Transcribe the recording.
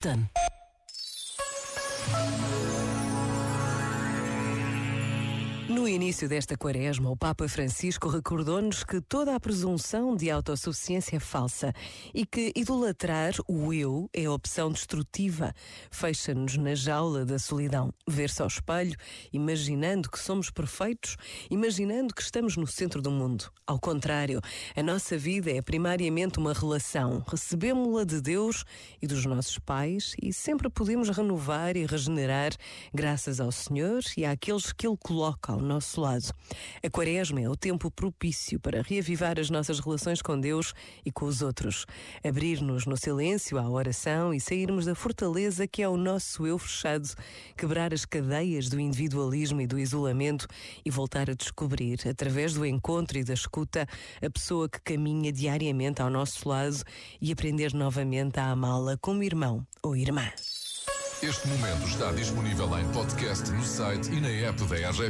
dann. No início desta quaresma, o Papa Francisco recordou-nos que toda a presunção de autossuficiência é falsa e que idolatrar o eu é opção destrutiva. Fecha-nos na jaula da solidão. Ver-se ao espelho, imaginando que somos perfeitos, imaginando que estamos no centro do mundo. Ao contrário, a nossa vida é primariamente uma relação. Recebemos-la de Deus e dos nossos pais e sempre podemos renovar e regenerar graças ao Senhor e àqueles que Ele coloca ao nosso lado. A Quaresma é o tempo propício para reavivar as nossas relações com Deus e com os outros, abrir-nos no silêncio à oração e sairmos da fortaleza que é o nosso eu fechado, quebrar as cadeias do individualismo e do isolamento e voltar a descobrir, através do encontro e da escuta, a pessoa que caminha diariamente ao nosso lado e aprender novamente a amá-la como irmão ou irmã. Este momento está disponível em podcast no site e na app da RGF.